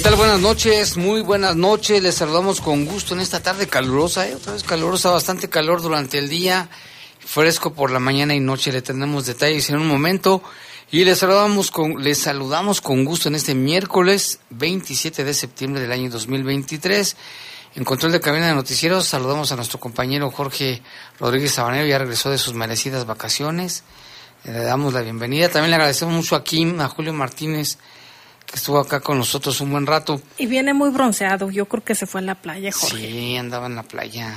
¿Qué tal? Buenas noches, muy buenas noches. Les saludamos con gusto en esta tarde calurosa, ¿eh? otra vez calurosa, bastante calor durante el día, fresco por la mañana y noche. Le tendremos detalles en un momento. Y les saludamos con, les saludamos con gusto en este miércoles 27 de septiembre del año 2023. En control de cabina de noticieros saludamos a nuestro compañero Jorge Rodríguez Sabanero, ya regresó de sus merecidas vacaciones. Le damos la bienvenida. También le agradecemos mucho a Kim, a Julio Martínez, que estuvo acá con nosotros un buen rato. Y viene muy bronceado, yo creo que se fue en la playa, Jorge. Sí, andaba en la playa,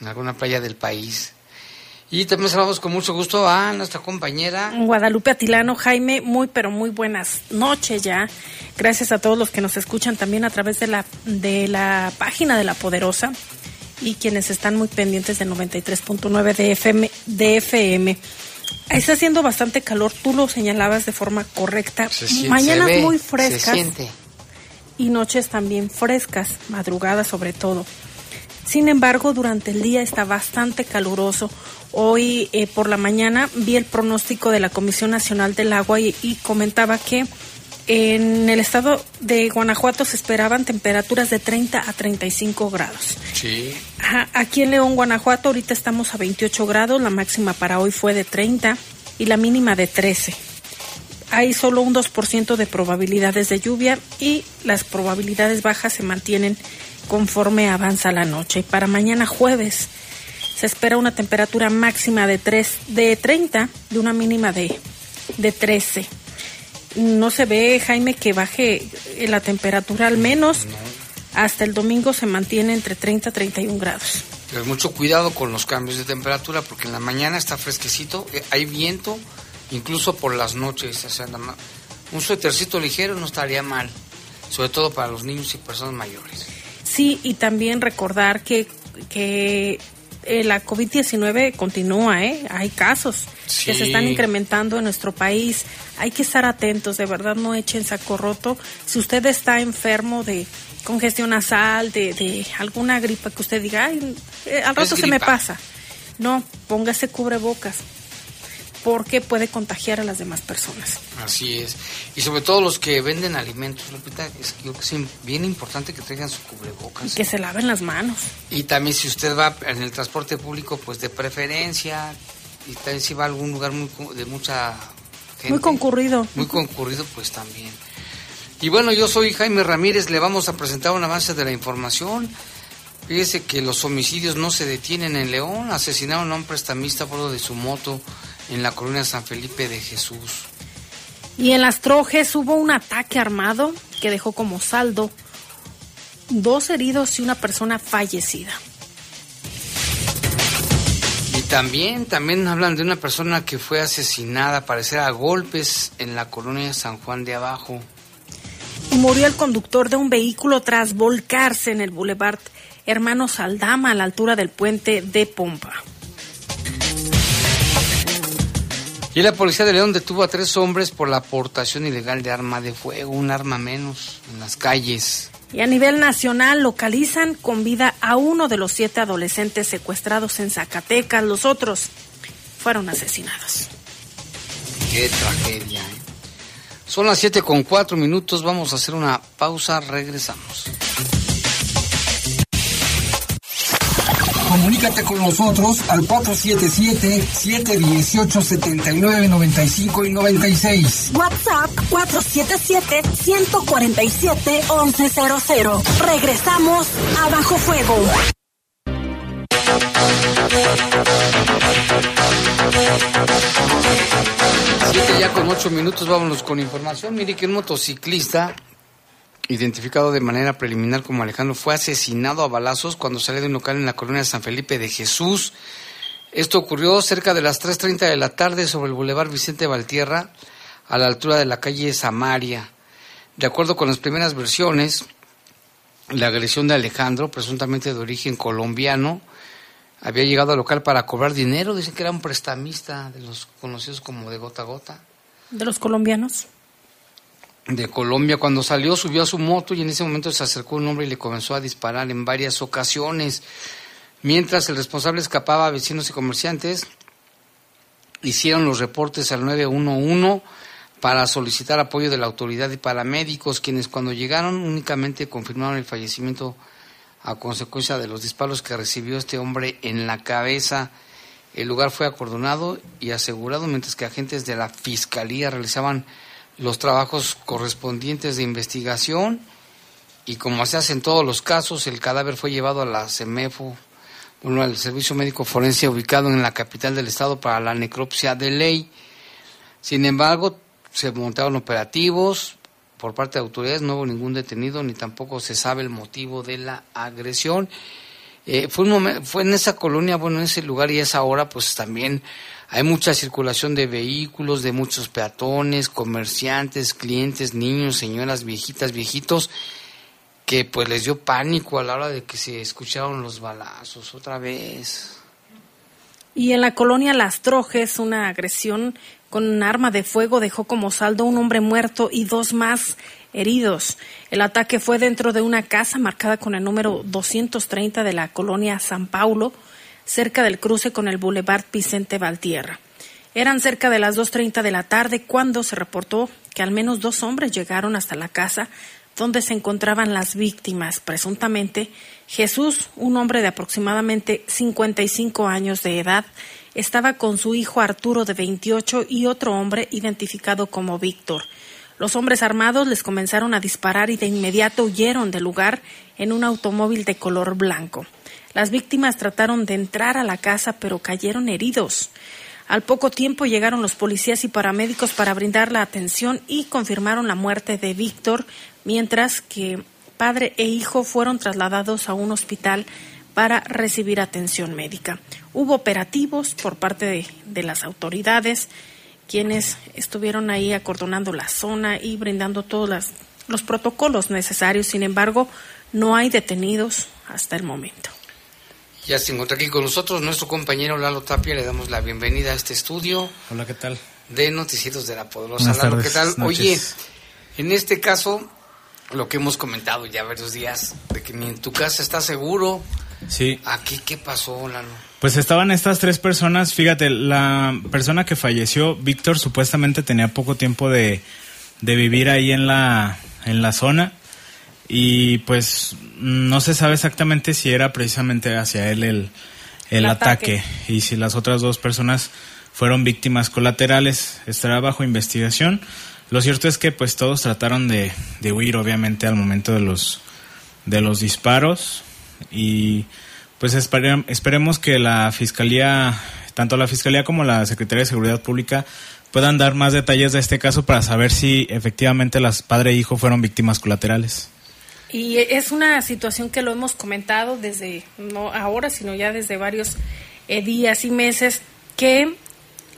en alguna playa del país. Y también saludamos con mucho gusto a nuestra compañera Guadalupe Atilano, Jaime, muy pero muy buenas noches ya. Gracias a todos los que nos escuchan también a través de la, de la página de La Poderosa y quienes están muy pendientes de 93.9 de FM. De FM. Está haciendo bastante calor, tú lo señalabas de forma correcta. Mañanas muy frescas y noches también frescas, madrugadas sobre todo. Sin embargo, durante el día está bastante caluroso. Hoy eh, por la mañana vi el pronóstico de la Comisión Nacional del Agua y comentaba que en el estado de Guanajuato se esperaban temperaturas de 30 a 35 grados. Sí. aquí en León, Guanajuato, ahorita estamos a 28 grados, la máxima para hoy fue de 30 y la mínima de 13. Hay solo un 2% de probabilidades de lluvia y las probabilidades bajas se mantienen conforme avanza la noche. Y para mañana jueves se espera una temperatura máxima de, 3, de 30 y una mínima de, de 13 no se ve, Jaime, que baje la temperatura al menos. Hasta el domingo se mantiene entre 30 y 31 grados. Pero mucho cuidado con los cambios de temperatura porque en la mañana está fresquecito, eh, hay viento, incluso por las noches. O sea, un suétercito ligero no estaría mal, sobre todo para los niños y personas mayores. Sí, y también recordar que, que eh, la COVID-19 continúa, ¿eh? Hay casos que se están incrementando en nuestro país. Hay que estar atentos, de verdad, no echen saco roto. Si usted está enfermo de congestión nasal, de, de alguna gripa que usted diga, Ay, eh, al rato se me pasa. No, póngase cubrebocas porque puede contagiar a las demás personas. Así es. Y sobre todo los que venden alimentos, Lupita, es, que es bien importante que traigan su cubrebocas. que se laven las manos. Y también si usted va en el transporte público, pues de preferencia, y también si va a algún lugar muy, de mucha gente. Muy concurrido. Muy concurrido, pues también. Y bueno, yo soy Jaime Ramírez, le vamos a presentar un avance de la información. Fíjese que los homicidios no se detienen en León. Asesinaron a un prestamista a bordo de su moto en la colonia San Felipe de Jesús. Y en las Trojes hubo un ataque armado que dejó como saldo dos heridos y una persona fallecida. Y también, también hablan de una persona que fue asesinada, parecer a golpes, en la colonia San Juan de Abajo. Y murió el conductor de un vehículo tras volcarse en el boulevard Hermano Saldama a la altura del puente de Pompa. Y la policía de León detuvo a tres hombres por la aportación ilegal de arma de fuego, un arma menos, en las calles. Y a nivel nacional localizan con vida a uno de los siete adolescentes secuestrados en Zacatecas. Los otros fueron asesinados. Qué tragedia. ¿eh? Son las siete con cuatro minutos. Vamos a hacer una pausa. Regresamos. Comunícate con nosotros al 477-718-7995 y 96. WhatsApp 477-147-1100. Regresamos a Bajo Fuego. Siete ya con ocho minutos, vámonos con información. Mire que un motociclista, identificado de manera preliminar como Alejandro, fue asesinado a balazos cuando salió de un local en la colonia San Felipe de Jesús. Esto ocurrió cerca de las 3.30 de la tarde sobre el Boulevard Vicente Valtierra, a la altura de la calle Samaria. De acuerdo con las primeras versiones, la agresión de Alejandro, presuntamente de origen colombiano, había llegado al local para cobrar dinero. Dicen que era un prestamista de los conocidos como de gota a gota. ¿De los colombianos? De Colombia. Cuando salió, subió a su moto y en ese momento se acercó un hombre y le comenzó a disparar en varias ocasiones. Mientras el responsable escapaba, vecinos y comerciantes hicieron los reportes al 911 para solicitar apoyo de la autoridad y paramédicos, quienes cuando llegaron únicamente confirmaron el fallecimiento a consecuencia de los disparos que recibió este hombre en la cabeza. El lugar fue acordonado y asegurado mientras que agentes de la Fiscalía realizaban los trabajos correspondientes de investigación y como se hace en todos los casos, el cadáver fue llevado a la CEMEFO, bueno, al Servicio Médico Forense ubicado en la capital del estado para la necropsia de ley. Sin embargo, se montaron operativos, por parte de autoridades, no hubo ningún detenido ni tampoco se sabe el motivo de la agresión. Eh, fue, un fue en esa colonia, bueno, en ese lugar y esa hora, pues también hay mucha circulación de vehículos, de muchos peatones, comerciantes, clientes, niños, señoras, viejitas, viejitos, que pues les dio pánico a la hora de que se escucharon los balazos otra vez. Y en la colonia Las Trojes, una agresión con un arma de fuego dejó como saldo un hombre muerto y dos más heridos. El ataque fue dentro de una casa marcada con el número 230 de la colonia San Paulo, cerca del cruce con el Boulevard Vicente Valtierra. Eran cerca de las 2.30 de la tarde cuando se reportó que al menos dos hombres llegaron hasta la casa donde se encontraban las víctimas, presuntamente Jesús, un hombre de aproximadamente 55 años de edad, estaba con su hijo Arturo de 28 y otro hombre identificado como Víctor. Los hombres armados les comenzaron a disparar y de inmediato huyeron del lugar en un automóvil de color blanco. Las víctimas trataron de entrar a la casa pero cayeron heridos. Al poco tiempo llegaron los policías y paramédicos para brindar la atención y confirmaron la muerte de Víctor, mientras que padre e hijo fueron trasladados a un hospital para recibir atención médica. Hubo operativos por parte de, las autoridades, quienes estuvieron ahí acordonando la zona y brindando todos las, los protocolos necesarios. Sin embargo, no hay detenidos hasta el momento. Ya se encuentra aquí con nosotros nuestro compañero Lalo Tapia. Le damos la bienvenida a este estudio. Hola, ¿qué tal? De Noticieros de la Poderosa. Lalo, ¿qué tal? Oye, en este caso, lo que hemos comentado ya varios días, de que ni en tu casa estás seguro, Sí. ¿Aquí qué pasó, Lalo? Pues estaban estas tres personas. Fíjate, la persona que falleció, Víctor, supuestamente tenía poco tiempo de, de vivir ahí en la, en la zona. Y pues no se sabe exactamente si era precisamente hacia él el, el, ataque. y si las otras dos personas fueron víctimas colaterales. Estará bajo investigación. Lo cierto es que pues todos trataron de, de huir obviamente al momento de los, de los disparos y pues espere, esperemos que la Fiscalía, tanto la Fiscalía como la Secretaría de Seguridad Pública puedan dar más detalles de este caso para saber si efectivamente las padre e hijo fueron víctimas colaterales. Y es una situación que lo hemos comentado desde, no ahora, sino ya desde varios eh, días y meses, que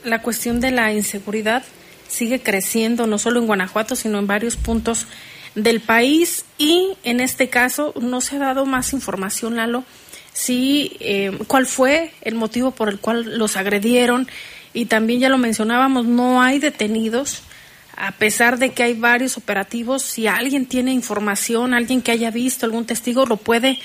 la cuestión de la inseguridad sigue creciendo, no solo en Guanajuato, sino en varios puntos del país y en este caso no se ha dado más información, Lalo, si eh, cuál fue el motivo por el cual los agredieron y también ya lo mencionábamos, no hay detenidos a pesar de que hay varios operativos, si alguien tiene información, alguien que haya visto, algún testigo, lo puede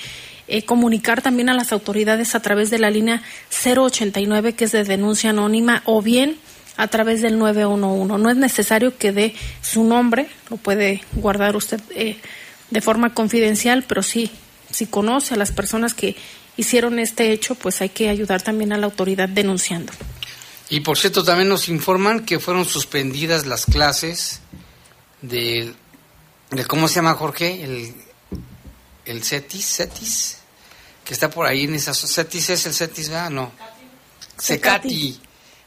eh, comunicar también a las autoridades a través de la línea 089 que es de denuncia anónima o bien a través del 911. No es necesario que dé su nombre, lo puede guardar usted eh, de forma confidencial, pero sí, si conoce a las personas que hicieron este hecho, pues hay que ayudar también a la autoridad denunciando. Y por cierto, también nos informan que fueron suspendidas las clases de, de ¿cómo se llama Jorge? El, el CETIS, CETIS, que está por ahí en esa... CETIS es el CETIS, ¿verdad? No. Secati.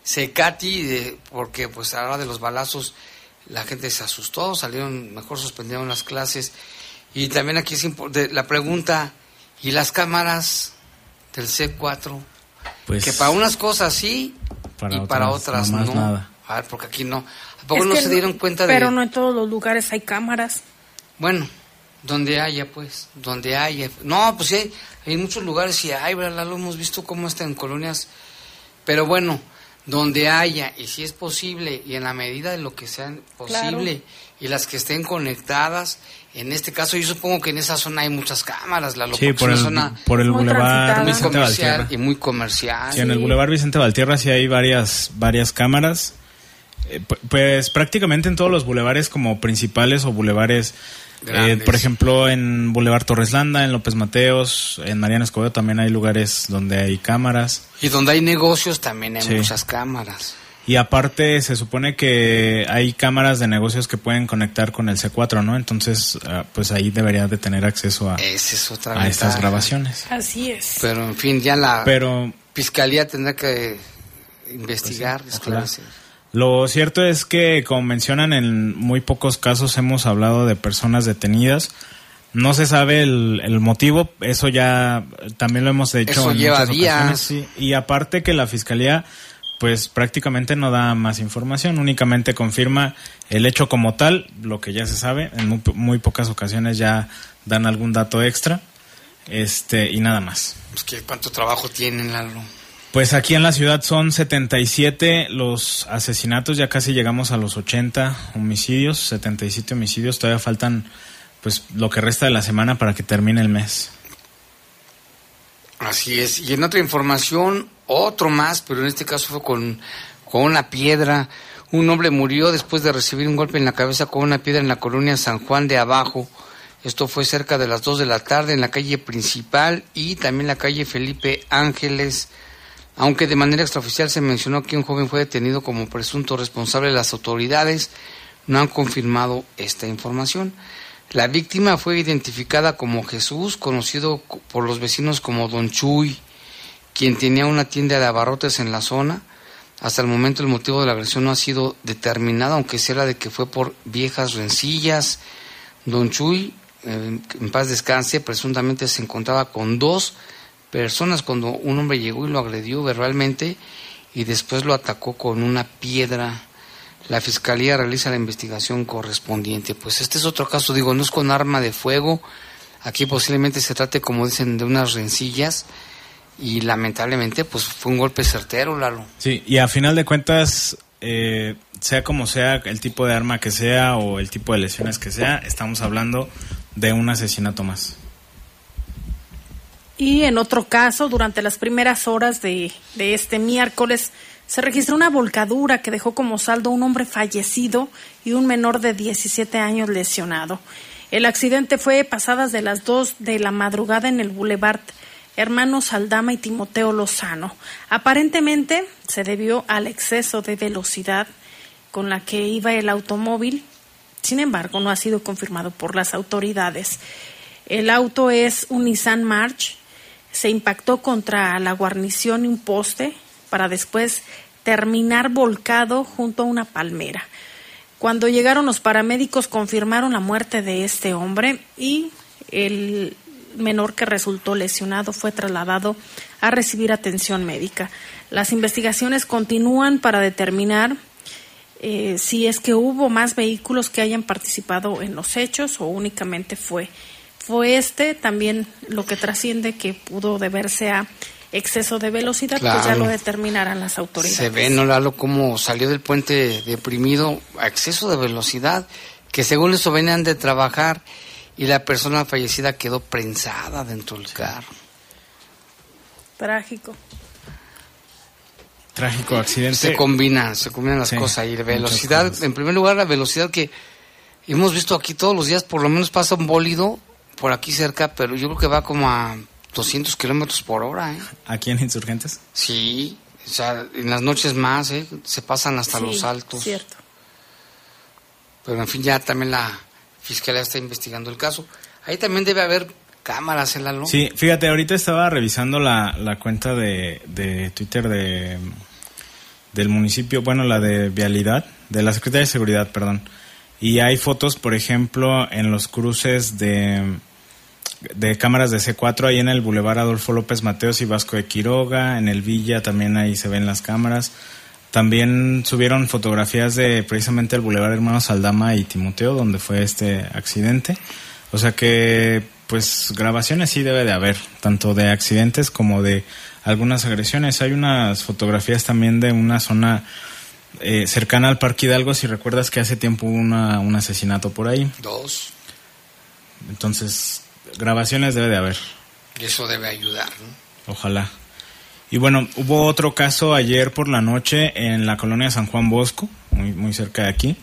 Secati, de, porque pues a la hora de los balazos la gente se asustó, salieron, mejor suspendieron las clases. Y también aquí es importante la pregunta, ¿y las cámaras del C4? Pues, que para unas cosas sí para y para otras, no. nada. A ver, porque aquí no. ¿A poco Es no se dieron cuenta de...? Pero no en todos los lugares hay cámaras. Bueno, donde haya, pues, donde haya. No, pues sí, hay, hay muchos lugares y hay, ¿verdad? Lo hemos visto cómo está en colonias. Pero bueno, donde haya, y si es posible, y en la medida de lo que sea posible, y las que estén conectadas, en este caso yo supongo que en esa zona hay muchas cámaras, la Sí, por el, zona por el muy Boulevard transitada. muy Vicente comercial Valtierra. y muy comercial. Sí, en el Sí. Boulevard Vicente Valtierra sí hay varias, varias cámaras. Eh, pu- pues prácticamente en todos los bulevares como principales o bulevares, eh, por ejemplo en Boulevard Torres Landa, en López Mateos, en Mariana Escobedo también hay lugares donde hay cámaras. Y donde hay negocios también hay Sí. muchas cámaras. Y aparte se supone que hay cámaras de negocios que pueden conectar con el C4, ¿no? Entonces, ah, pues ahí debería de tener acceso a, Esa es otra a estas grabaciones. Así es. Pero en fin, ya la Pero fiscalía tendrá que investigar, Pues sí, esclarecer. Lo cierto es que, como mencionan, en muy pocos casos hemos hablado de personas detenidas. No se sabe el, el motivo, eso ya también lo hemos dicho Eso en lleva muchas días. ocasiones, sí. Y aparte que la fiscalía, pues prácticamente no da más información, únicamente confirma el hecho como tal, lo que ya se sabe. En muy, muy pocas ocasiones ya dan algún dato extra, este y nada más. Pues que cuánto trabajo tienen, Lalo. Pues aquí en la ciudad son 77 los asesinatos, ya casi llegamos a los 80 homicidios, 77 homicidios, todavía faltan pues lo que resta de la semana para que termine el mes. Así es. Y en otra información, otro más, pero en este caso fue con, con una piedra. Un hombre murió después de recibir un golpe en la cabeza con una piedra en la colonia San Juan de Abajo. Esto fue cerca de las 2 de la tarde en la calle principal y también la calle Felipe Ángeles. Aunque de manera extraoficial se mencionó que un joven fue detenido como presunto responsable, las autoridades no han confirmado esta información. La víctima fue identificada como Jesús, conocido co- por los vecinos como Don Chuy, quien tenía una tienda de abarrotes en la zona. Hasta el momento el motivo de la agresión no ha sido determinado, aunque sea de que fue por viejas rencillas. Don Chuy, eh, en paz descanse, presuntamente se encontraba con dos personas cuando un hombre llegó y lo agredió verbalmente y después lo atacó con una piedra. La fiscalía realiza la investigación correspondiente. Pues este es otro caso, digo, no es con arma de fuego. Aquí posiblemente se trate, como dicen, de unas rencillas y lamentablemente, pues fue un golpe certero, Lalo. Sí, y a final de cuentas, eh, sea como sea el tipo de arma que sea o el tipo de lesiones que sea, estamos hablando de un asesinato más. Y en otro caso, durante las primeras horas de, de este miércoles, se registró una volcadura que dejó como saldo un hombre fallecido y un menor de 17 años lesionado. El accidente fue pasadas de las 2 de la madrugada en el Boulevard Hermanos Aldama y Timoteo Lozano. Aparentemente se debió al exceso de velocidad con la que iba el automóvil. Sin embargo, no ha sido confirmado por las autoridades. El auto es un Nissan March. Se impactó contra la guarnición y un poste para después terminar volcado junto a una palmera. Cuando llegaron los paramédicos confirmaron la muerte de este hombre y el menor que resultó lesionado fue trasladado a recibir atención médica. Las investigaciones continúan para determinar eh, si es que hubo más vehículos que hayan participado en los hechos o únicamente fue fue este también lo que trasciende que pudo deberse a exceso de velocidad pues ya lo determinarán las autoridades Se ve, ¿no, Lalo, cómo salió del puente deprimido a exceso de velocidad, que según eso venían de trabajar y la persona fallecida quedó prensada dentro del carro. trágico Trágico accidente. Se combinan, se combinan las Sí, cosas. Y velocidad, cosas. en primer lugar, la velocidad que hemos visto aquí todos los días, por lo menos pasa un bólido por aquí cerca, pero yo creo que va como a 200 kilómetros por hora, ¿eh? ¿Aquí en Insurgentes? Sí, o sea, en las noches más, ¿eh? Se pasan hasta Sí, los altos. Cierto. Pero en fin, ya también la fiscalía está investigando el caso. Ahí también debe haber cámaras en la luz. Sí, fíjate, ahorita estaba revisando la, la cuenta de, de Twitter de del municipio, bueno, la de Vialidad, de la Secretaría de Seguridad, perdón. Y hay fotos, por ejemplo, en los cruces de, de cámaras de C4, ahí en el Boulevard Adolfo López Mateos y Vasco de Quiroga, en el Villa también ahí se ven las cámaras. También subieron fotografías de precisamente el Boulevard Hermanos Aldama y Timoteo, donde fue este accidente. O sea que, pues, grabaciones sí debe de haber, tanto de accidentes como de algunas agresiones. Hay unas fotografías también de una zona eh, cercana al Parque Hidalgo, si recuerdas que hace tiempo hubo una, un asesinato por ahí. Dos. Entonces, grabaciones debe de haber, Y eso debe ayudar, ¿no? ojalá. Y bueno, hubo otro caso ayer por la noche en la colonia San Juan Bosco, muy, muy cerca de aquí,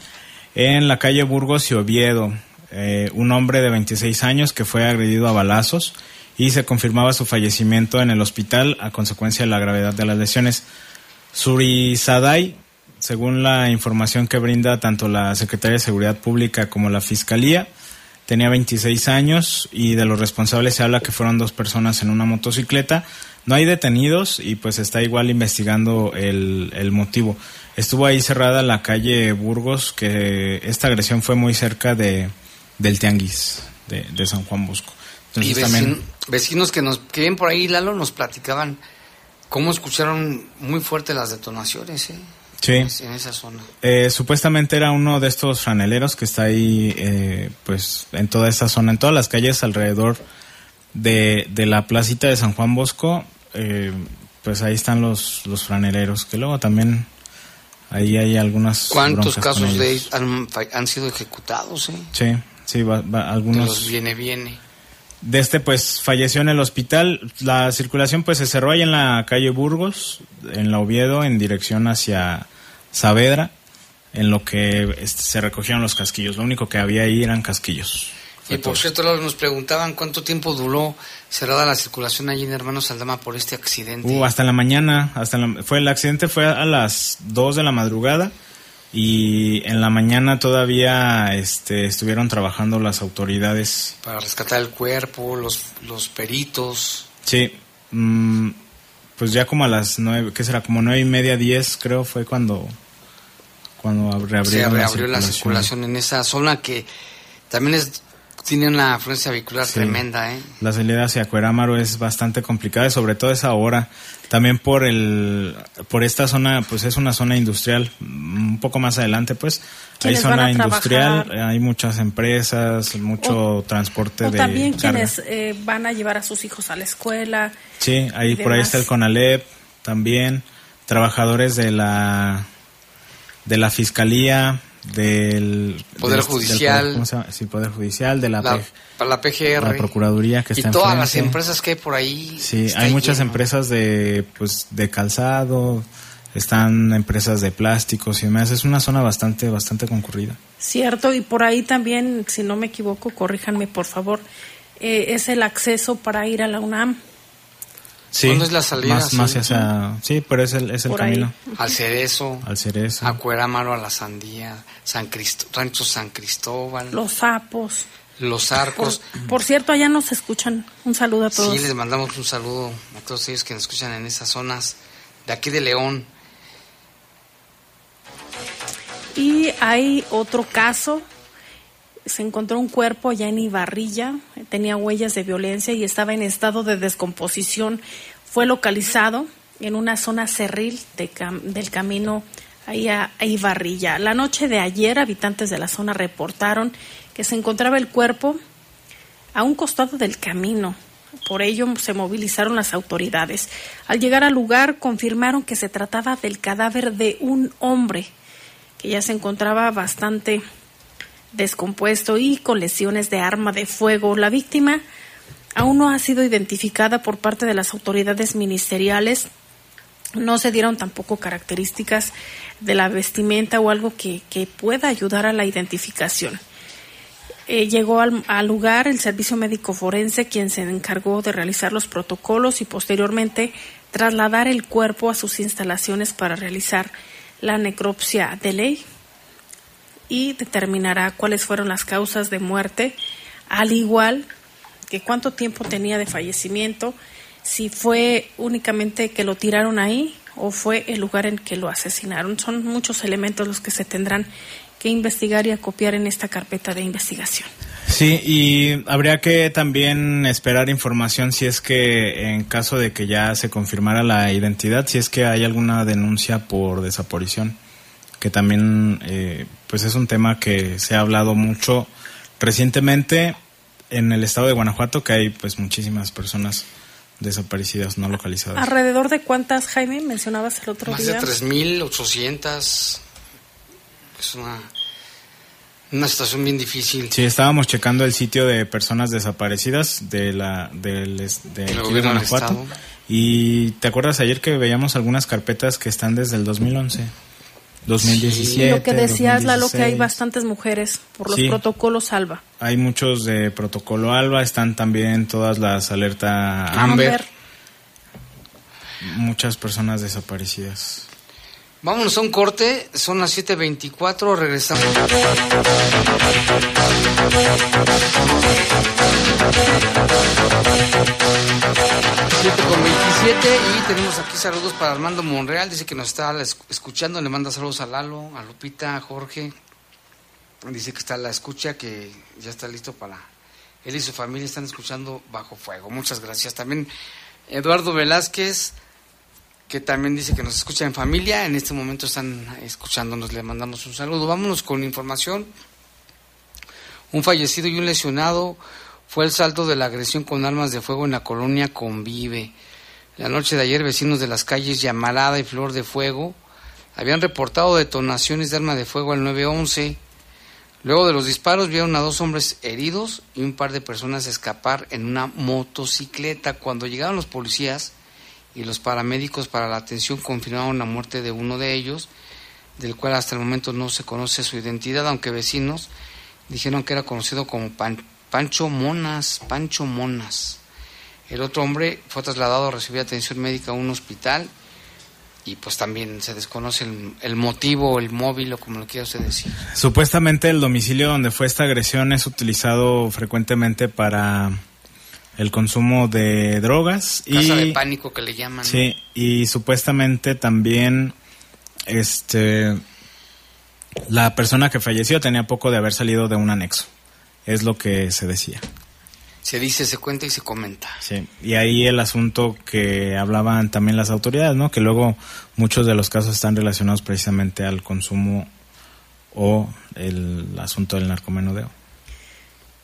en la calle Burgos y Oviedo. Eh, un hombre de 26 años que fue agredido a balazos y se confirmaba su fallecimiento en el hospital a consecuencia de la gravedad de las lesiones. Suri según la información que brinda tanto la Secretaría de Seguridad Pública como la Fiscalía, tenía 26 años y de los responsables se habla que fueron dos personas en una motocicleta. No hay detenidos y pues está igual investigando el, el motivo. Estuvo ahí cerrada la calle Burgos, que esta agresión fue muy cerca de, del Tianguis de, de San Juan Bosco. Y Entonces vecin- también... vecinos que nos que ven por ahí, Lalo, nos platicaban cómo escucharon muy fuerte las detonaciones, ¿eh? Sí. En esa zona. Eh, supuestamente era uno de estos franeleros que está ahí, eh, pues, en toda esta zona, en todas las calles alrededor de, de la placita de San Juan Bosco, eh, pues ahí están los, los franeleros, que luego también ahí hay algunas... ¿Cuántos casos de han, han sido ejecutados, eh? Sí, sí, va- va- De algunos... los viene, viene. De este, pues, falleció en el hospital. La circulación, pues, se cerró ahí en la calle Burgos, en la Oviedo, en dirección hacia Saavedra, en lo que este, se recogieron los casquillos. Lo único que había ahí eran casquillos. Y por cierto, nos preguntaban cuánto tiempo duró cerrada la circulación allí en Hermanos Aldama por este accidente. Uh, hasta la mañana, hasta la- fue el accidente fue a las 2 de la madrugada y en la mañana todavía este, estuvieron trabajando las autoridades. Para rescatar el cuerpo, los, los peritos. Sí, mm, pues ya como a las 9, ¿qué será? Como nueve y media, 10 creo fue cuando, cuando ab- Se reabrieron reabrió la circulación en esa zona que también es tiene una afluencia vehicular Sí. tremenda, ¿eh? La salida hacia Cuerámaro es bastante complicada, y sobre todo esa hora. También por el, por esta zona, pues es una zona industrial. mm, Un poco más adelante, pues hay zona industrial, trabajar. hay muchas empresas, mucho transporte O de también carga. quienes eh, van a llevar a sus hijos a la escuela. Sí, ahí por ahí está el CONALEP, también trabajadores de la de la fiscalía, del Poder del- del Judicial. ¿cómo se llama? Sí, poder judicial, de la, La, P- para la PGR. la procuraduría que y está todas las empresas que hay por ahí. Sí, hay muchas lleno. empresas de pues de calzado, están empresas de plásticos y demás. Es una zona bastante bastante concurrida. Cierto, y por ahí también, si no me equivoco, corríjanme por favor, eh, es el acceso para ir a la UNAM. Sí. ¿Dónde es la salida? Más, más Sí. hacia sí, pero es el es el Por ahí. camino Al Cerezo, al Cerezo. a Cuerámaro, a la Sandía, San Cristo, Rancho San Cristóbal, Los sapos. Los Por, Arcos. por cierto, allá nos escuchan. Un saludo a todos. Sí, les mandamos un saludo a todos ellos que nos escuchan en esas zonas de aquí de León. Y hay otro caso. Se encontró un cuerpo allá en Ibarrilla, tenía huellas de violencia y estaba en estado de descomposición. Fue localizado en una zona cerril del camino ahí a Ibarrilla. La noche de ayer, habitantes de la zona reportaron que se encontraba el cuerpo a un costado del camino. Por ello se movilizaron las autoridades. Al llegar al lugar confirmaron que se trataba del cadáver de un hombre que ya se encontraba bastante descompuesto y con lesiones de arma de fuego. La víctima aún no ha sido identificada por parte de las autoridades ministeriales. No se dieron tampoco características de la vestimenta o algo que, que pueda ayudar a la identificación. Eh, llegó al, al lugar el servicio médico forense, quien se encargó de realizar los protocolos y posteriormente trasladar el cuerpo a sus instalaciones para realizar la necropsia de ley y determinará cuáles fueron las causas de muerte, al igual que cuánto tiempo tenía de fallecimiento, si fue únicamente que lo tiraron ahí o fue el lugar en que lo asesinaron. Son muchos elementos los que se tendrán que investigar y acopiar en esta carpeta de investigación. Sí, y habría que también esperar información si es que en caso de que ya se confirmara la identidad, si es que hay alguna denuncia por desaparición, que también eh, pues es un tema que se ha hablado mucho recientemente en el estado de Guanajuato, que hay pues muchísimas personas desaparecidas, no localizadas. ¿Alrededor de cuántas, Jaime, mencionabas el otro Más día? de 3.800. Es una, una situación bien difícil. Sí, estábamos checando el sitio de personas desaparecidas de la del de, de del Guanajuato. Y te acuerdas ayer que veíamos algunas carpetas que están desde el 2011, 2017. Y lo que decías, Lalo, que hay 2016. bastantes mujeres por los Sí. protocolos ALBA. Hay muchos de protocolo ALBA, están también todas las alerta Amber. muchas personas desaparecidas. Vámonos a un corte, son las 7.24, regresamos. Siete con 27 y tenemos aquí saludos para Armando Monreal, dice que nos está es- escuchando, le manda saludos a Lalo, a Lupita, a Jorge, dice que está a la escucha, que ya está listo para él y su familia están escuchando bajo fuego, muchas gracias. También Eduardo Velázquez, que también dice que nos escucha en familia. En este momento están escuchándonos, le mandamos un saludo. Vámonos con información. Un fallecido y un lesionado fue el saldo de la agresión con armas de fuego en la colonia Convive. La noche de ayer, vecinos de las calles Llamarada y Flor de Fuego habían reportado detonaciones de arma de fuego al 911. Luego de los disparos vieron a dos hombres heridos y un par de personas escapar en una motocicleta. Cuando llegaron los policías, y los paramédicos para la atención confirmaron la muerte de uno de ellos, del cual hasta el momento no se conoce su identidad, aunque vecinos dijeron que era conocido como Pan- Pancho Monas, Pancho Monas. El otro hombre fue trasladado a recibir atención médica a un hospital y pues también se desconoce el, el motivo, el móvil o como lo quiera usted decir. Supuestamente el domicilio donde fue esta agresión es utilizado frecuentemente para el consumo de drogas Casa de y pánico que le llaman. sí y supuestamente también este la persona que falleció tenía poco de haber salido de un anexo es lo que se decía. Se dice, se cuenta y se comenta. sí y ahí el asunto que hablaban también las autoridades no que luego muchos de los casos están relacionados precisamente al consumo o el asunto del narcomenudeo.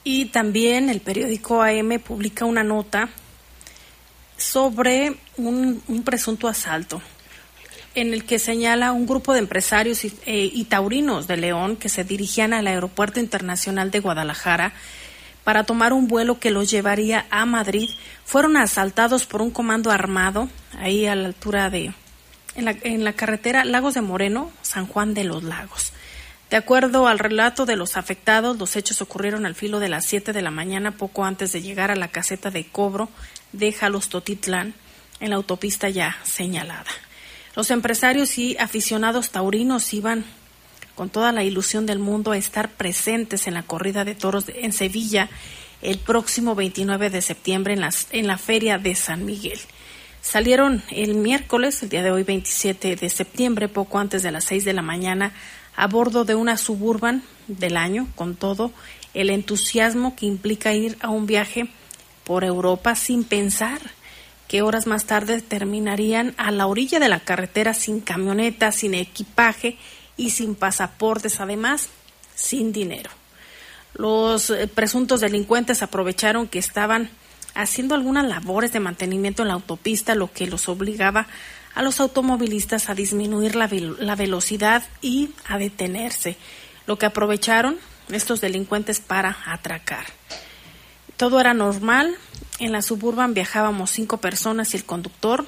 Y también el periódico AM publica una nota sobre un, un presunto asalto en el que señala un grupo de empresarios y, eh, y taurinos de León que se dirigían al Aeropuerto Internacional de Guadalajara para tomar un vuelo que los llevaría a Madrid, fueron asaltados por un comando armado ahí a la altura de, en la, en la carretera Lagos de Moreno, San Juan de los Lagos. De acuerdo al relato de los afectados, los hechos ocurrieron al filo de las 7 de la mañana, poco antes de llegar a la caseta de cobro de Jalostotitlán, en la autopista ya señalada. Los empresarios y aficionados taurinos iban con toda la ilusión del mundo a estar presentes en la corrida de toros en Sevilla el próximo 29 de septiembre en, las, en la feria de San Miguel. Salieron el miércoles, el día de hoy 27 de septiembre, poco antes de las 6 de la mañana, a bordo de una suburban del año, con todo el entusiasmo que implica ir a un viaje por Europa sin pensar que horas más tarde terminarían a la orilla de la carretera sin camioneta, sin equipaje y sin pasaportes, además sin dinero. Los eh, presuntos delincuentes aprovecharon que estaban haciendo algunas labores de mantenimiento en la autopista, lo que los obligaba a los automovilistas a disminuir la, la velocidad y a detenerse, lo que aprovecharon estos delincuentes para atracar. Todo era normal. En la suburban viajábamos cinco personas y el conductor.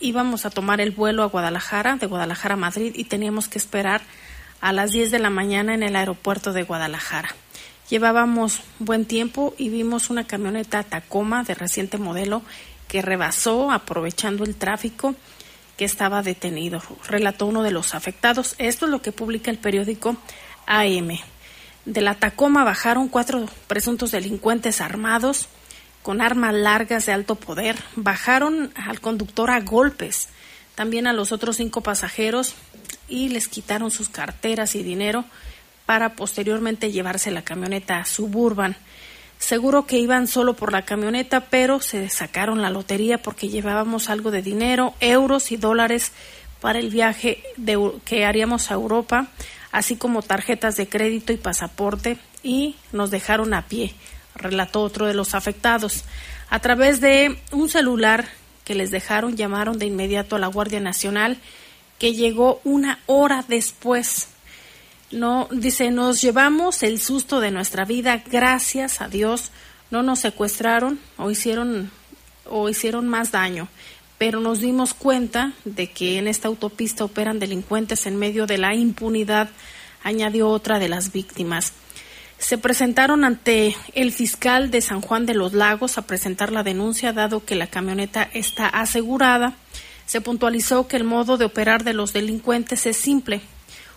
Íbamos a tomar el vuelo a Guadalajara, de Guadalajara a Madrid, y teníamos que esperar a las 10 de la mañana en el aeropuerto de Guadalajara. Llevábamos buen tiempo y vimos una camioneta Tacoma de reciente modelo que rebasó aprovechando el tráfico que estaba detenido, relató uno de los afectados. Esto es lo que publica el periódico AM. De la Tacoma bajaron cuatro presuntos delincuentes armados con armas largas de alto poder. Bajaron al conductor a golpes, también a los otros cinco pasajeros y les quitaron sus carteras y dinero para posteriormente llevarse la camioneta Suburban. Seguro que iban solo por la camioneta, pero se sacaron la lotería porque llevábamos algo de dinero, euros y dólares para el viaje que haríamos a Europa, así como tarjetas de crédito y pasaporte, y nos dejaron a pie, relató otro de los afectados. A través de un celular que les dejaron, llamaron de inmediato a la Guardia Nacional, que llegó una hora después no, dice, nos llevamos el susto de nuestra vida, gracias a Dios, no nos secuestraron o hicieron o hicieron más daño, pero nos dimos cuenta de que en esta autopista operan delincuentes en medio de la impunidad, añadió otra de las víctimas. Se presentaron ante el fiscal de San Juan de los Lagos a presentar la denuncia, dado que la camioneta está asegurada. Se puntualizó que el modo de operar de los delincuentes es simple,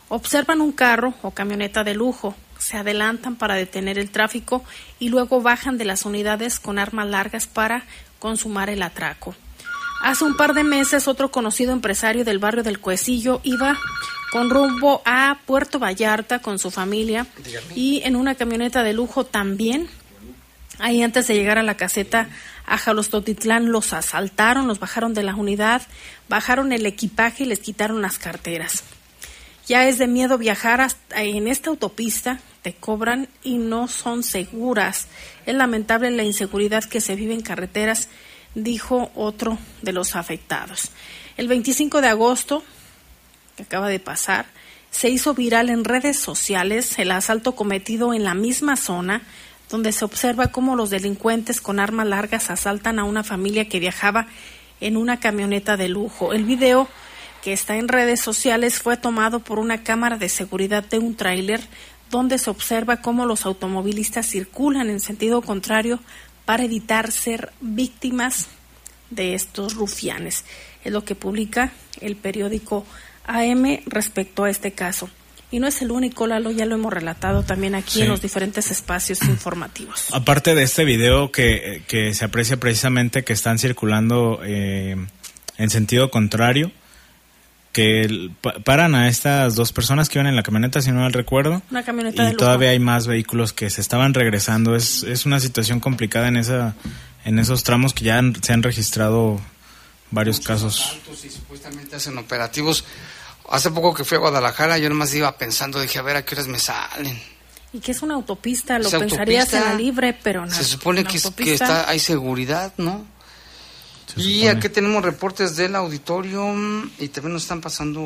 Observan un carro o camioneta de lujo, se adelantan para detener el tráfico y luego bajan de las unidades con armas largas para consumar el atraco. Hace un par de meses otro conocido empresario del barrio del Cuecillo iba con rumbo a Puerto Vallarta con su familia y en una camioneta de lujo también. Ahí antes de llegar a la caseta a Jalostotitlán los asaltaron, los bajaron de la unidad, bajaron el equipaje y les quitaron las carteras. Ya es de miedo viajar hasta en esta autopista, te cobran y no son seguras. Es lamentable la inseguridad que se vive en carreteras, dijo otro de los afectados. El 25 de agosto, que acaba de pasar, se hizo viral en redes sociales el asalto cometido en la misma zona donde se observa cómo los delincuentes con armas largas asaltan a una familia que viajaba en una camioneta de lujo. El video que está en redes sociales fue tomado por una cámara de seguridad de un tráiler donde se observa cómo los automovilistas circulan en sentido contrario para evitar ser víctimas de estos rufianes. Es lo que publica el periódico AM respecto a este caso. Y no es el único, Lalo, ya lo hemos relatado también aquí en los diferentes espacios informativos. Aparte de este video que, se aprecia precisamente que están circulando eh, en sentido contrario, que paran a estas dos personas que iban en la camioneta, si no mal recuerdo. Una camioneta y todavía hay más vehículos que se estaban regresando. Es, es una situación complicada en esa en esos tramos que ya se han registrado varios casos. Y supuestamente hacen operativos. Hace poco que fui a Guadalajara, yo nomás iba pensando, dije, a ver a qué horas me salen. Y que es una autopista, lo pensarías en la libre, pero no. Se supone que, que está, hay seguridad, ¿no? y aquí tenemos reportes del auditorio y también nos están pasando,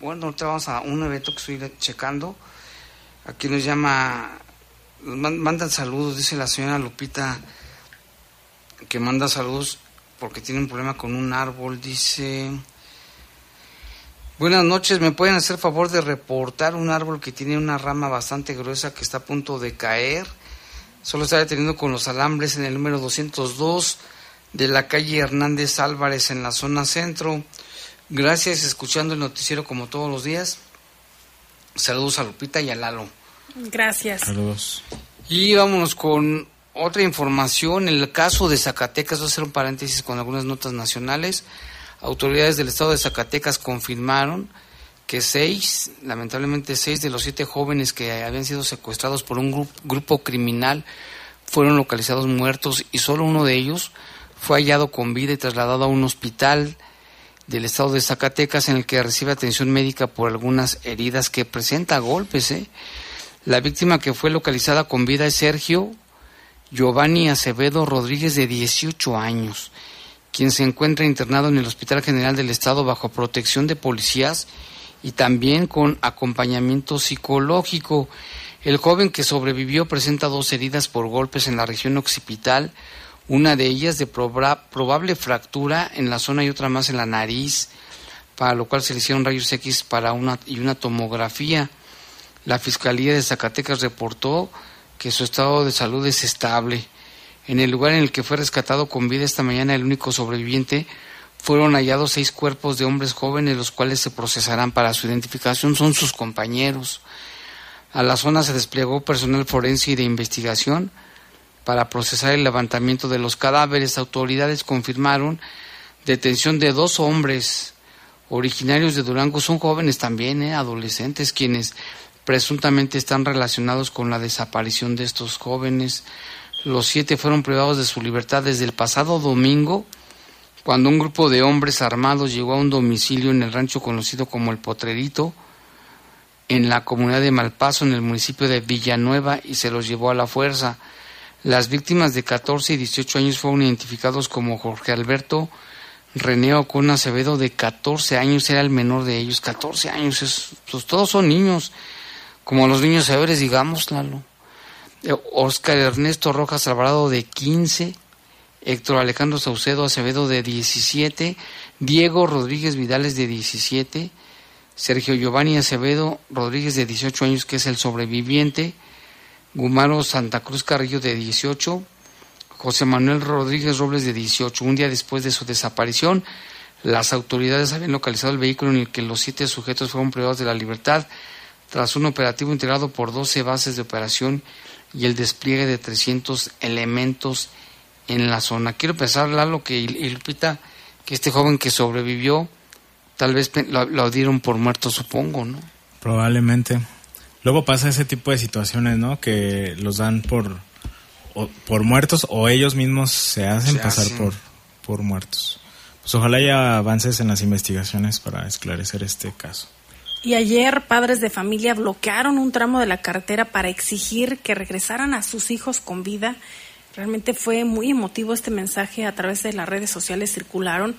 bueno, ahorita vamos a un evento que estoy checando. Aquí nos llama, mandan saludos, dice la señora Lupita, que manda saludos porque tiene un problema con un árbol, dice... Buenas noches, ¿me pueden hacer favor de reportar un árbol que tiene una rama bastante gruesa que está a punto de caer? Solo está deteniendo con los alambres en el número 202 de la calle Hernández Álvarez en la zona centro. Gracias, escuchando el noticiero como todos los días. Saludos a Lupita y a Lalo. Gracias. Saludos. Y vámonos con otra información. En el caso de Zacatecas, voy a hacer un paréntesis con algunas notas nacionales. Autoridades del estado de Zacatecas confirmaron que seis, lamentablemente seis de los siete jóvenes que habían sido secuestrados por un grupo criminal fueron localizados muertos y solo uno de ellos fue hallado con vida y trasladado a un hospital del estado de Zacatecas en el que recibe atención médica por algunas heridas que presenta golpes. ¿eh? La víctima que fue localizada con vida es Sergio Giovanni Acevedo Rodríguez de 18 años, quien se encuentra internado en el Hospital General del Estado bajo protección de policías y también con acompañamiento psicológico. El joven que sobrevivió presenta dos heridas por golpes en la región occipital, una de ellas de probable fractura en la zona y otra más en la nariz, para lo cual se le hicieron rayos X para una, y una tomografía. La Fiscalía de Zacatecas reportó que su estado de salud es estable. En el lugar en el que fue rescatado con vida esta mañana el único sobreviviente, fueron hallados seis cuerpos de hombres jóvenes, los cuales se procesarán para su identificación, son sus compañeros. A la zona se desplegó personal forense y de investigación para procesar el levantamiento de los cadáveres. Autoridades confirmaron detención de dos hombres originarios de Durango. Son jóvenes también, ¿eh? adolescentes, quienes presuntamente están relacionados con la desaparición de estos jóvenes. Los siete fueron privados de su libertad desde el pasado domingo, cuando un grupo de hombres armados llegó a un domicilio en el rancho conocido como El Potrerito, en la comunidad de Malpaso, en el municipio de Villanueva, y se los llevó a la fuerza. Las víctimas de 14 y 18 años fueron identificados como Jorge Alberto René Ocon Acevedo, de 14 años, era el menor de ellos. 14 años, es, pues todos son niños, como los niños severs, digamos, Lalo. Oscar Ernesto Rojas Alvarado, de 15. Héctor Alejandro Saucedo Acevedo, de 17. Diego Rodríguez Vidales, de 17. Sergio Giovanni Acevedo Rodríguez de 18 años, que es el sobreviviente, Gumaro Santa Cruz Carrillo de 18, José Manuel Rodríguez Robles de 18. Un día después de su desaparición, las autoridades habían localizado el vehículo en el que los siete sujetos fueron privados de la libertad tras un operativo integrado por 12 bases de operación y el despliegue de 300 elementos en la zona. Quiero pensar, Lalo, que y Lupita, que este joven que sobrevivió Tal vez lo, dieron por muerto, supongo, ¿no? Probablemente. Luego pasa ese tipo de situaciones, ¿no? Que los dan por, por muertos o ellos mismos se hacen pasar Por, por muertos. Pues ojalá haya avances en las investigaciones para esclarecer este caso. Y ayer padres de familia bloquearon un tramo de la carretera para exigir que regresaran a sus hijos con vida. Realmente fue muy emotivo este mensaje a través de las redes sociales circularon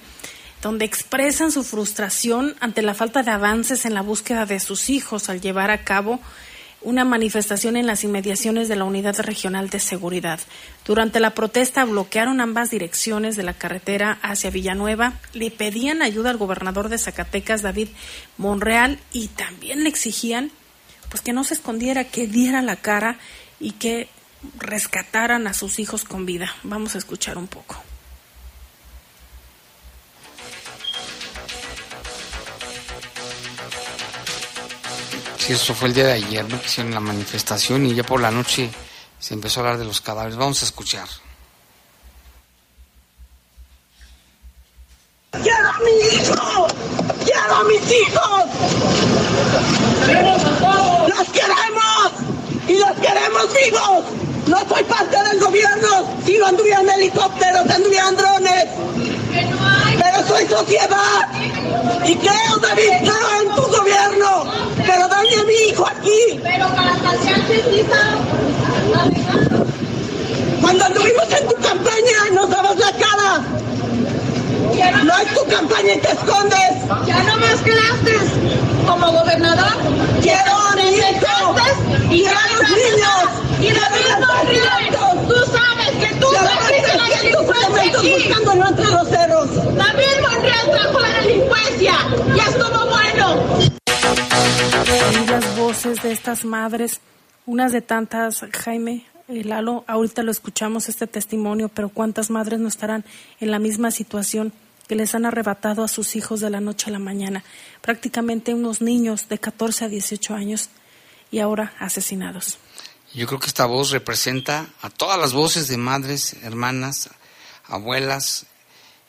donde expresan su frustración ante la falta de avances en la búsqueda de sus hijos al llevar a cabo una manifestación en las inmediaciones de la Unidad Regional de Seguridad. Durante la protesta bloquearon ambas direcciones de la carretera hacia Villanueva, le pedían ayuda al gobernador de Zacatecas, David Monreal, y también le exigían pues que no se escondiera, que diera la cara y que rescataran a sus hijos con vida. Vamos a escuchar un poco. Eso fue el día de ayer, ¿no? Que hicieron la manifestación y ya por la noche se empezó a hablar de los cadáveres. Vamos a escuchar. De tantas, Jaime, eh, Lalo, ahorita lo escuchamos este testimonio, pero ¿cuántas madres no estarán en la misma situación que les han arrebatado a sus hijos de la noche a la mañana? Prácticamente unos niños de 14 a 18 años y ahora asesinados. Yo creo que esta voz representa a todas las voces de madres, hermanas, abuelas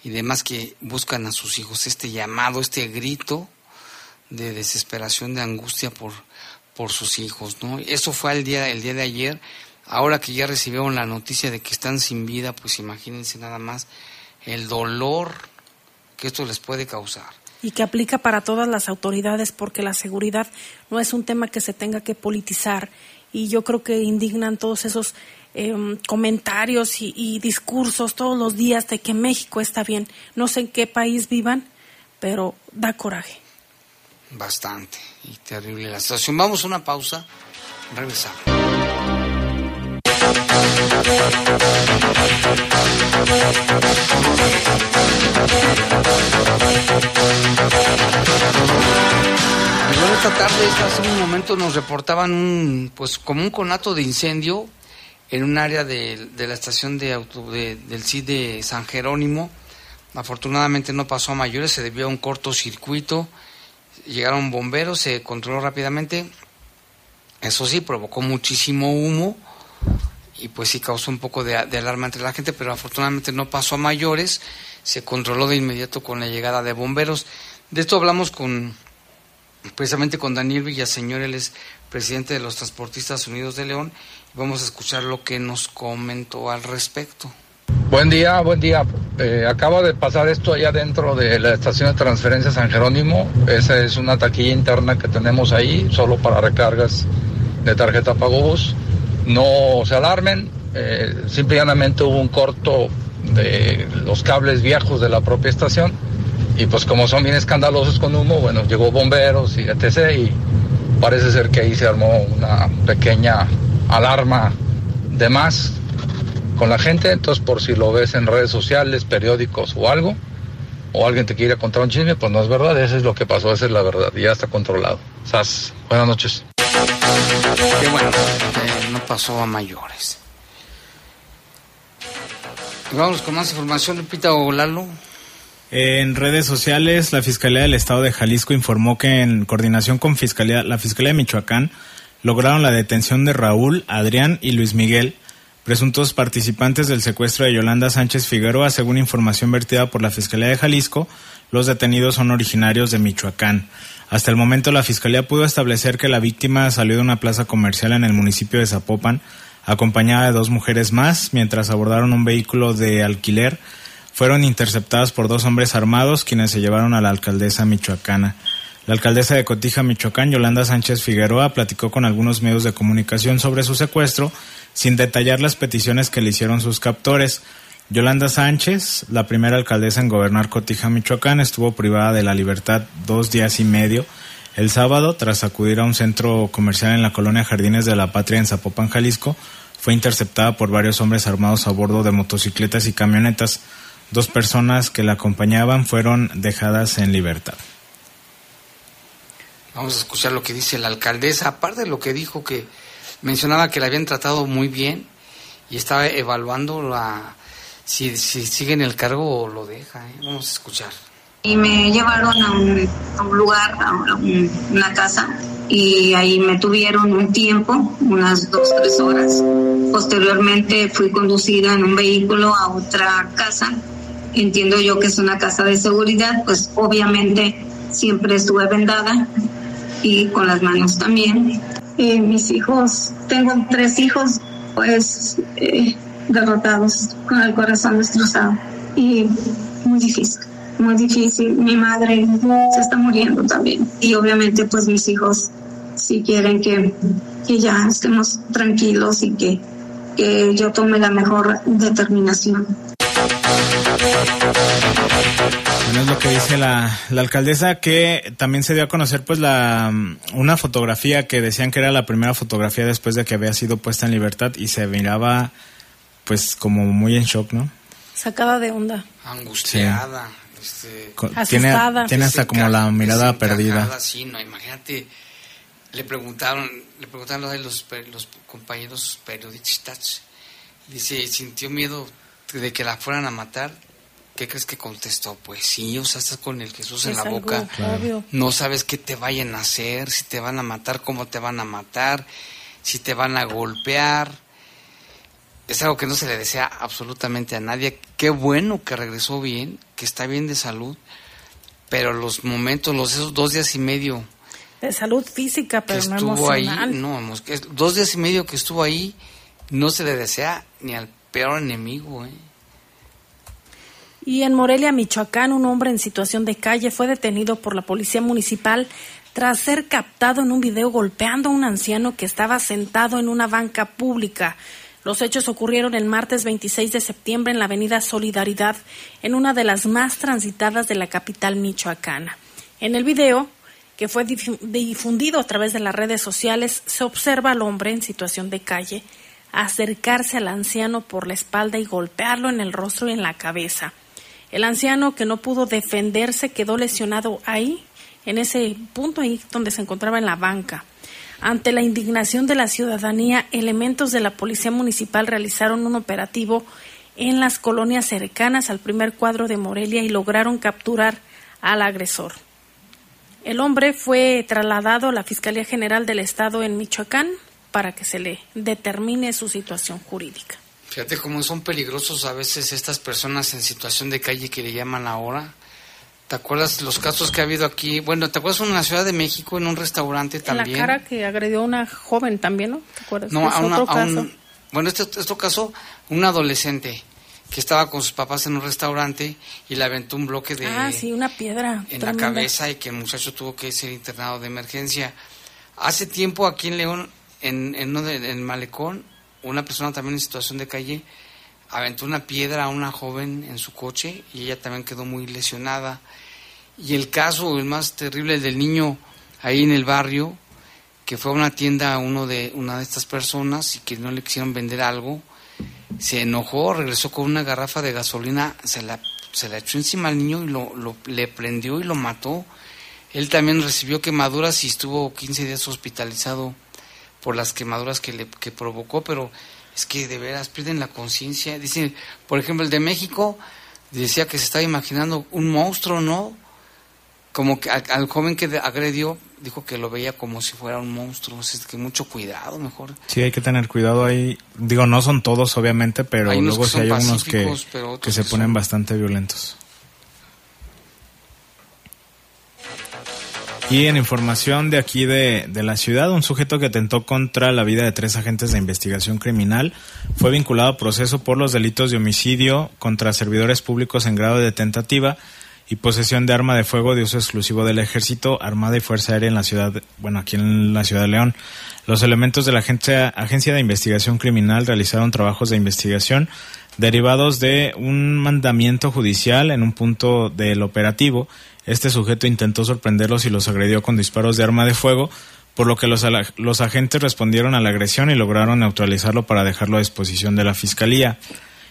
y demás que buscan a sus hijos, este llamado, este grito de desesperación, de angustia por, por sus hijos, ¿no? Eso fue el día, el día de ayer. Ahora que ya recibieron la noticia de que están sin vida, pues imagínense nada más el dolor que esto les puede causar. Y que aplica para todas las autoridades, porque la seguridad no es un tema que se tenga que politizar y yo creo que indignan todos esos em, comentarios y, discursos todos los días de que México está bien. No sé en qué país vivan, pero da coraje. Bastante y terrible la situación. Vamos a una pausa, regresamos. esta tarde, hace un momento nos reportaban un, pues como un conato de incendio en un área de, de la estación de auto, de, del CID de San Jerónimo. Afortunadamente no pasó a mayores, se debió a un cortocircuito. Llegaron bomberos, se controló rápidamente. Eso sí, provocó muchísimo humo y pues sí causó un poco de, alarma entre la gente, pero afortunadamente no pasó a mayores, se controló de inmediato con la llegada de bomberos. De esto hablamos con precisamente con Daniel Villaseñor, él es presidente de los Transportistas Unidos de León, y vamos a escuchar lo que nos comentó al respecto. Buen día, buen día. Eh, acaba de pasar esto allá dentro de la estación de transferencia San Jerónimo. Esa es una taquilla interna que tenemos ahí, solo para recargas de tarjeta Pagobus. No se alarmen, eh, simplemente hubo un corto de los cables viejos de la propia estación y pues como son bien escandalosos con humo, bueno, llegó bomberos y etc. y parece ser que ahí se armó una pequeña alarma de más con la gente, entonces por si lo ves en redes sociales, periódicos o algo, o alguien te quiere contar un chisme, pues no es verdad, eso es lo que pasó, esa es la verdad, y ya está controlado. Sas, buenas noches. Qué bueno, eh, no pasó a mayores. Vamos con más información, Lupita o Lalo. En redes sociales, la Fiscalía del Estado de Jalisco informó que en coordinación con Fiscalía, la Fiscalía de Michoacán lograron la detención de Raúl, Adrián y Luis Miguel, presuntos participantes del secuestro de Yolanda Sánchez Figueroa, según información vertida por la Fiscalía de Jalisco. Los detenidos son originarios de Michoacán. Hasta el momento la Fiscalía pudo establecer que la víctima salió de una plaza comercial en el municipio de Zapopan, acompañada de dos mujeres más, mientras abordaron un vehículo de alquiler. Fueron interceptadas por dos hombres armados, quienes se llevaron a la alcaldesa michoacana. La alcaldesa de Cotija, Michoacán, Yolanda Sánchez Figueroa, platicó con algunos medios de comunicación sobre su secuestro, sin detallar las peticiones que le hicieron sus captores. Yolanda Sánchez, la primera alcaldesa en gobernar Cotija, Michoacán, estuvo privada de la libertad dos días y medio el sábado tras acudir a un centro comercial en la colonia Jardines de la Patria en Zapopan, Jalisco. Fue interceptada por varios hombres armados a bordo de motocicletas y camionetas. Dos personas que la acompañaban fueron dejadas en libertad. Vamos a escuchar lo que dice la alcaldesa, aparte de lo que dijo que mencionaba que la habían tratado muy bien y estaba evaluando la, si, si sigue en el cargo o lo deja. ¿eh? Vamos a escuchar. Y me llevaron a un, a un lugar, a un, una casa, y ahí me tuvieron un tiempo, unas dos, tres horas. Posteriormente fui conducida en un vehículo a otra casa. Entiendo yo que es una casa de seguridad, pues obviamente siempre estuve vendada y con las manos también. Eh, mis hijos, tengo tres hijos, pues eh, derrotados, con el corazón destrozado y muy difícil, muy difícil. Mi madre se está muriendo también y obviamente pues mis hijos si quieren que, que ya estemos tranquilos y que, que yo tome la mejor determinación. Bueno, es lo que dice la, la, alcaldesa, que también se dio a conocer pues la una fotografía que decían que era la primera fotografía después de que había sido puesta en libertad y se miraba pues como muy en shock, ¿no? Sacada de onda. Angustiada. Sí. Este, tiene, tiene hasta como la mirada perdida. Sí, no, imagínate, le preguntaron, le preguntaron a los, los compañeros periodistas, dice, ¿sintió miedo de que la fueran a matar? ¿Qué crees que contestó? Pues sí, o sea, estás con el Jesús en la boca. No sabes qué te vayan a hacer, si te van a matar, cómo te van a matar, si te van a golpear. Es algo que no se le desea absolutamente a nadie. Qué bueno que regresó bien, que está bien de salud, pero los momentos, los esos dos días y medio. De salud física, pero que no estuvo ahí, no, dos días y medio que estuvo ahí, no se le desea ni al peor enemigo, ¿eh? Y en Morelia, Michoacán, un hombre en situación de calle fue detenido por la policía municipal tras ser captado en un video golpeando a un anciano que estaba sentado en una banca pública. Los hechos ocurrieron el martes 26 de septiembre en la avenida Solidaridad, en una de las más transitadas de la capital michoacana. En el video, que fue difundido a través de las redes sociales, se observa al hombre en situación de calle acercarse al anciano por la espalda y golpearlo en el rostro y en la cabeza. El anciano que no pudo defenderse quedó lesionado ahí, en ese punto ahí donde se encontraba en la banca. Ante la indignación de la ciudadanía, elementos de la Policía Municipal realizaron un operativo en las colonias cercanas al primer cuadro de Morelia y lograron capturar al agresor. El hombre fue trasladado a la Fiscalía General del Estado en Michoacán para que se le determine su situación jurídica. Fíjate cómo son peligrosos a veces estas personas en situación de calle que le llaman ahora. ¿Te acuerdas los casos que ha habido aquí? Bueno, ¿te acuerdas en la Ciudad de México en un restaurante también? En la cara que agredió a una joven también, ¿no? ¿Te acuerdas? No, a, una, un, bueno, este, este caso, un adolescente que estaba con sus papás en un restaurante y le aventó un bloque de... Ah, sí, una piedra. En la cabeza y que el muchacho tuvo que ser internado de emergencia. Hace tiempo aquí en León, en, en, en malecón, una persona también en situación de calle aventó una piedra a una joven en su coche y ella también quedó muy lesionada. Y el caso, el más terrible, el del niño ahí en el barrio, que fue a una tienda a uno de, una de estas personas y que no le quisieron vender algo se enojó, regresó con una garrafa de gasolina, se la, se la echó encima al niño y lo, lo, le prendió y lo mató. Él también recibió quemaduras y estuvo 15 días hospitalizado por las quemaduras que le que provocó, pero es que de veras pierden la conciencia. Dicen, por ejemplo, el de México decía que se estaba imaginando un monstruo, ¿no? Como que al joven que agredió, dijo que lo veía como si fuera un monstruo, así que mucho cuidado, mejor. Sí, hay que tener cuidado ahí. Digo, no son todos, obviamente, pero luego sí hay unos que, que se ponen bastante violentos. Y en información de aquí de, de, la ciudad, un sujeto que atentó contra la vida de tres agentes de investigación criminal fue vinculado a proceso por los delitos de homicidio contra servidores públicos en grado de tentativa y posesión de arma de fuego de uso exclusivo del Ejército, Armada y Fuerza Aérea en la ciudad, bueno, aquí en la ciudad de León. Los elementos de la agencia, agencia de Investigación Criminal realizaron trabajos de investigación derivados de un mandamiento judicial en un punto del operativo. Este sujeto intentó sorprenderlos y los agredió con disparos de arma de fuego, por lo que los, los agentes respondieron a la agresión y lograron neutralizarlo para dejarlo a disposición de la Fiscalía.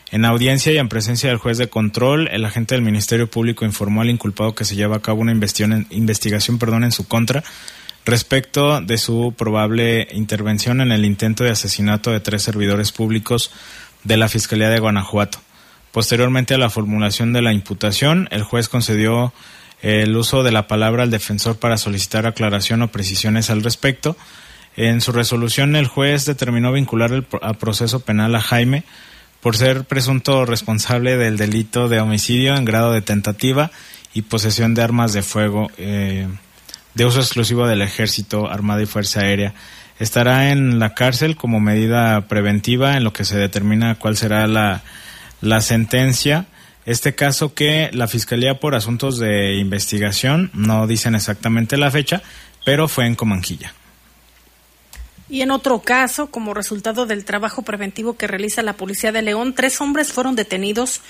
En audiencia y en presencia del juez de control, el agente del Ministerio Público informó al inculpado que se lleva a cabo una investigación, perdón, en su contra respecto de su probable intervención en el intento de asesinato de tres servidores públicos de la Fiscalía de Guanajuato. Posteriormente a la formulación de la imputación, el juez concedió el uso de la palabra al defensor para solicitar aclaración o precisiones al respecto. En su resolución, el juez determinó vincular el, proceso penal a Jaime por ser presunto responsable del delito de homicidio en grado de tentativa y posesión de armas de fuego eh, de uso exclusivo del Ejército, Armada y Fuerza Aérea. Estará en la cárcel como medida preventiva en lo que se determina cuál será la, la sentencia. Este caso que la Fiscalía por Asuntos de Investigación no dicen exactamente la fecha, pero fue en Comanquilla. Y en otro caso, como resultado del trabajo preventivo que realiza la Policía de León, tres hombres fueron detenidos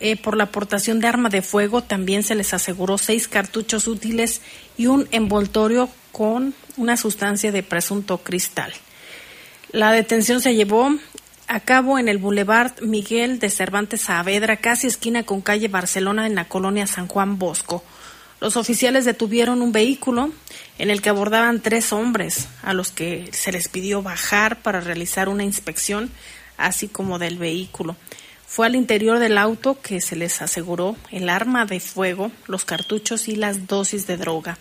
eh, por la aportación de arma de fuego. También se les aseguró seis cartuchos útiles y un envoltorio con una sustancia de presunto cristal. La detención se llevó a cabo en el Boulevard Miguel de Cervantes Saavedra, casi esquina con calle Barcelona en la colonia San Juan Bosco. Los oficiales detuvieron un vehículo en el que abordaban tres hombres a los que se les pidió bajar para realizar una inspección, así como del vehículo. Fue al interior del auto que se les aseguró el arma de fuego, los cartuchos y las dosis de droga.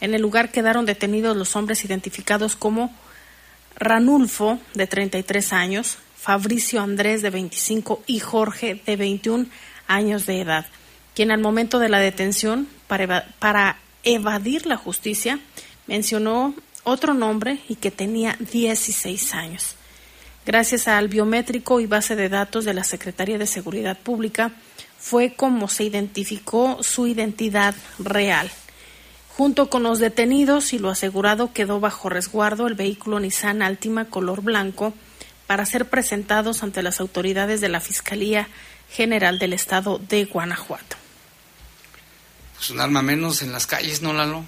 En el lugar quedaron detenidos los hombres identificados como Ranulfo, de 33 años, Fabricio Andrés, de 25, y Jorge, de 21 años de edad quien al momento de la detención para, evadir la justicia mencionó otro nombre y que tenía 16 años. Gracias al biométrico y base de datos de la Secretaría de Seguridad Pública, fue como se identificó su identidad real. Junto con los detenidos y lo asegurado quedó bajo resguardo el vehículo Nissan Altima color blanco para ser presentados ante las autoridades de la Fiscalía General del Estado de Guanajuato pues un arma menos en las calles, ¿no, Lalo?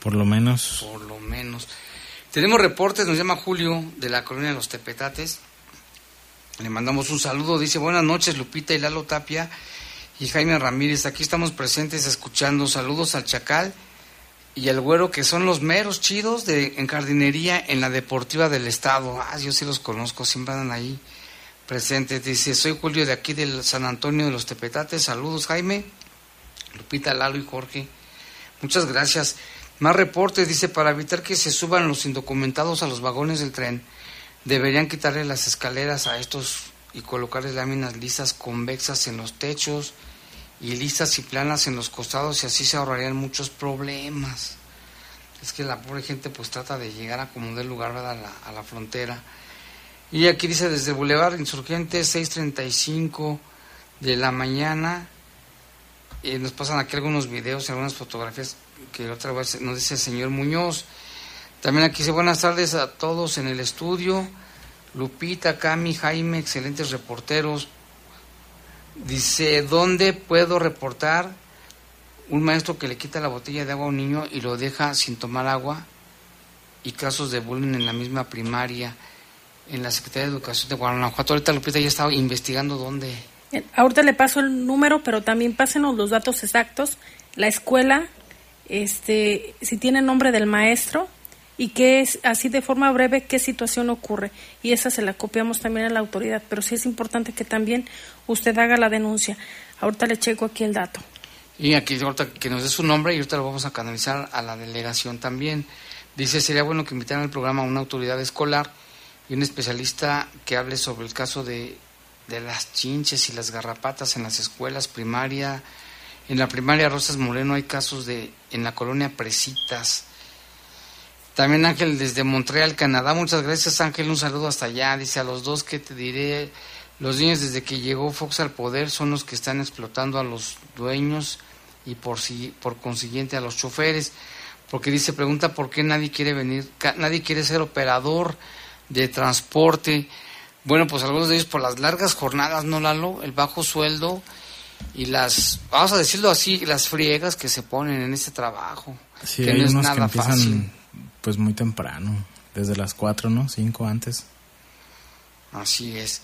Por lo menos. Por lo menos. Tenemos reportes, nos llama Julio de la colonia de los Tepetates. Le mandamos un saludo, dice buenas noches Lupita y Lalo Tapia y Jaime Ramírez. Aquí estamos presentes escuchando. Saludos al Chacal y el güero, que son los meros chidos de, en jardinería en la Deportiva del Estado. Ah, yo sí los conozco, siempre andan ahí presentes. Dice, soy Julio de aquí del San Antonio de los Tepetates. Saludos, Jaime, Lupita, Lalo y Jorge. Muchas gracias. Más reportes, dice, para evitar que se suban los indocumentados a los vagones del tren, deberían quitarle las escaleras a estos y colocarles láminas lisas convexas en los techos y lisas y planas en los costados y así se ahorrarían muchos problemas. Es que la pobre gente pues trata de llegar a como del lugar a la, a la frontera. Y aquí dice desde Boulevard Insurgente 6.35 de la mañana. Y nos pasan aquí algunos videos algunas fotografías que otra vez nos dice el señor Muñoz. También aquí dice buenas tardes a todos en el estudio. Lupita, Cami, Jaime, excelentes reporteros. Dice, ¿dónde puedo reportar un maestro que le quita la botella de agua a un niño y lo deja sin tomar agua? Y casos de bullying en la misma primaria, en la Secretaría de Educación de Guanajuato. Ahorita Lupita ya estaba investigando dónde. Eh, Ahorita le paso el número, pero también pásenos los datos exactos, la escuela, este, si tiene nombre del maestro y qué es, así de forma breve, qué situación ocurre. Y esa se la copiamos también a la autoridad, pero sí es importante que también usted haga la denuncia. Ahorita le checo aquí el dato. Y aquí ahorita que nos dé su nombre y ahorita lo vamos a canalizar a la delegación también. Dice, sería bueno que invitaran al programa a una autoridad escolar y un especialista que hable sobre el caso de, de las chinches y las garrapatas en las escuelas primaria. En la primaria Rosas Moreno hay casos de, en la colonia Presitas. También Ángel desde Montreal, Canadá. Muchas gracias Ángel, un saludo hasta allá. Dice a los dos que te diré, los niños desde que llegó Fox al poder son los que están explotando a los dueños y por, si, por consiguiente a los choferes. Porque dice, pregunta por qué nadie quiere venir, nadie quiere ser operador de transporte. Bueno, pues algunos de ellos por las largas jornadas, ¿no, Lalo? El bajo sueldo y las, vamos a decirlo así, las friegas que se ponen en este trabajo. Sí, que no es nada fácil. Pues muy temprano, desde las 4, ¿no? 5 antes. Así es.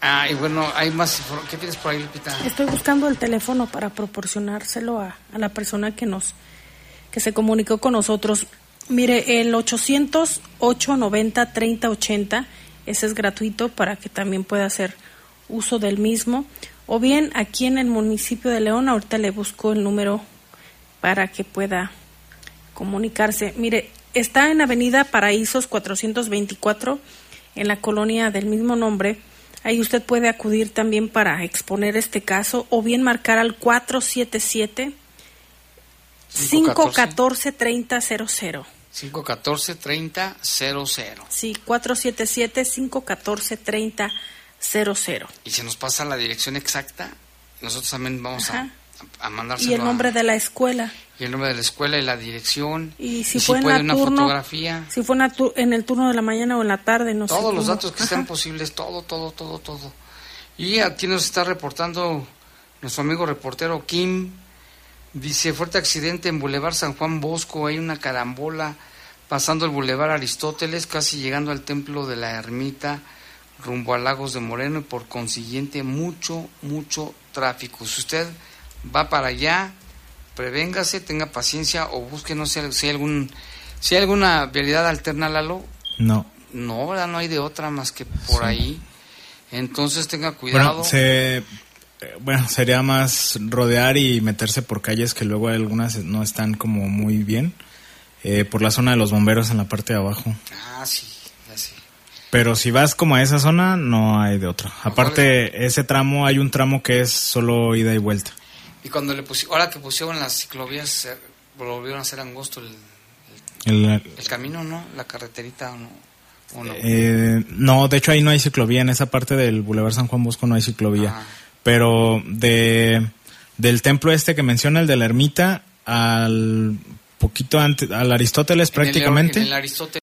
Ah, y bueno, hay más ¿Qué tienes por ahí, Lupita? Estoy buscando el teléfono para proporcionárselo a, a la persona que nos que se comunicó con nosotros. Mire, el 800 890 3080, ese es gratuito para que también pueda hacer uso del mismo. O bien aquí en el municipio de León, ahorita le busco el número para que pueda comunicarse. Mire, está en Avenida Paraísos 424, en la colonia del mismo nombre. Ahí usted puede acudir también para exponer este caso o bien marcar al 477 514 3000. 514 30 00. Sí, 477 514 3000. Y se nos pasa la dirección exacta, nosotros también vamos Ajá. a mandárselo Y el a- nombre de la escuela. y el nombre de la escuela y la dirección. Y si y fue en puede la una fotografía. si fue en, el turno de la mañana o en la tarde, no sé. todos los datos que Ajá. sean posibles, todo, todo, todo, todo. Y aquí nos está reportando nuestro amigo reportero Kim. Dice, fuerte accidente en Boulevard San Juan Bosco, hay una carambola pasando el Boulevard Aristóteles, casi llegando al templo de la ermita, rumbo a Lagos de Moreno y por consiguiente mucho, mucho tráfico. Si usted va para allá, prevéngase, tenga paciencia o busque, no sé si hay, algún, si hay alguna vialidad alterna, Lalo, No. no, ¿verdad? No hay de otra más que por ahí. Entonces tenga cuidado. Bueno, se, eh, bueno, sería más rodear y meterse por calles que luego algunas no están como muy bien. eh, por la zona de los bomberos en la parte de abajo. Ah, sí, ya sé. Pero si vas como a esa zona, no hay de otra. Aparte, ese tramo, hay un tramo que es solo ida y vuelta. Y cuando le pusieron, ahora que pusieron las ciclovías, eh, volvieron a hacer angosto el, El- el camino, ¿no? La carreterita, ¿o no? ¿O no? eh, no, de hecho ahí no hay ciclovía. En esa parte del Boulevard San Juan Bosco no hay ciclovía. Pero de del templo este que menciona, el de la ermita, al poquito antes, al Aristóteles En el- prácticamente. en el Aristóteles.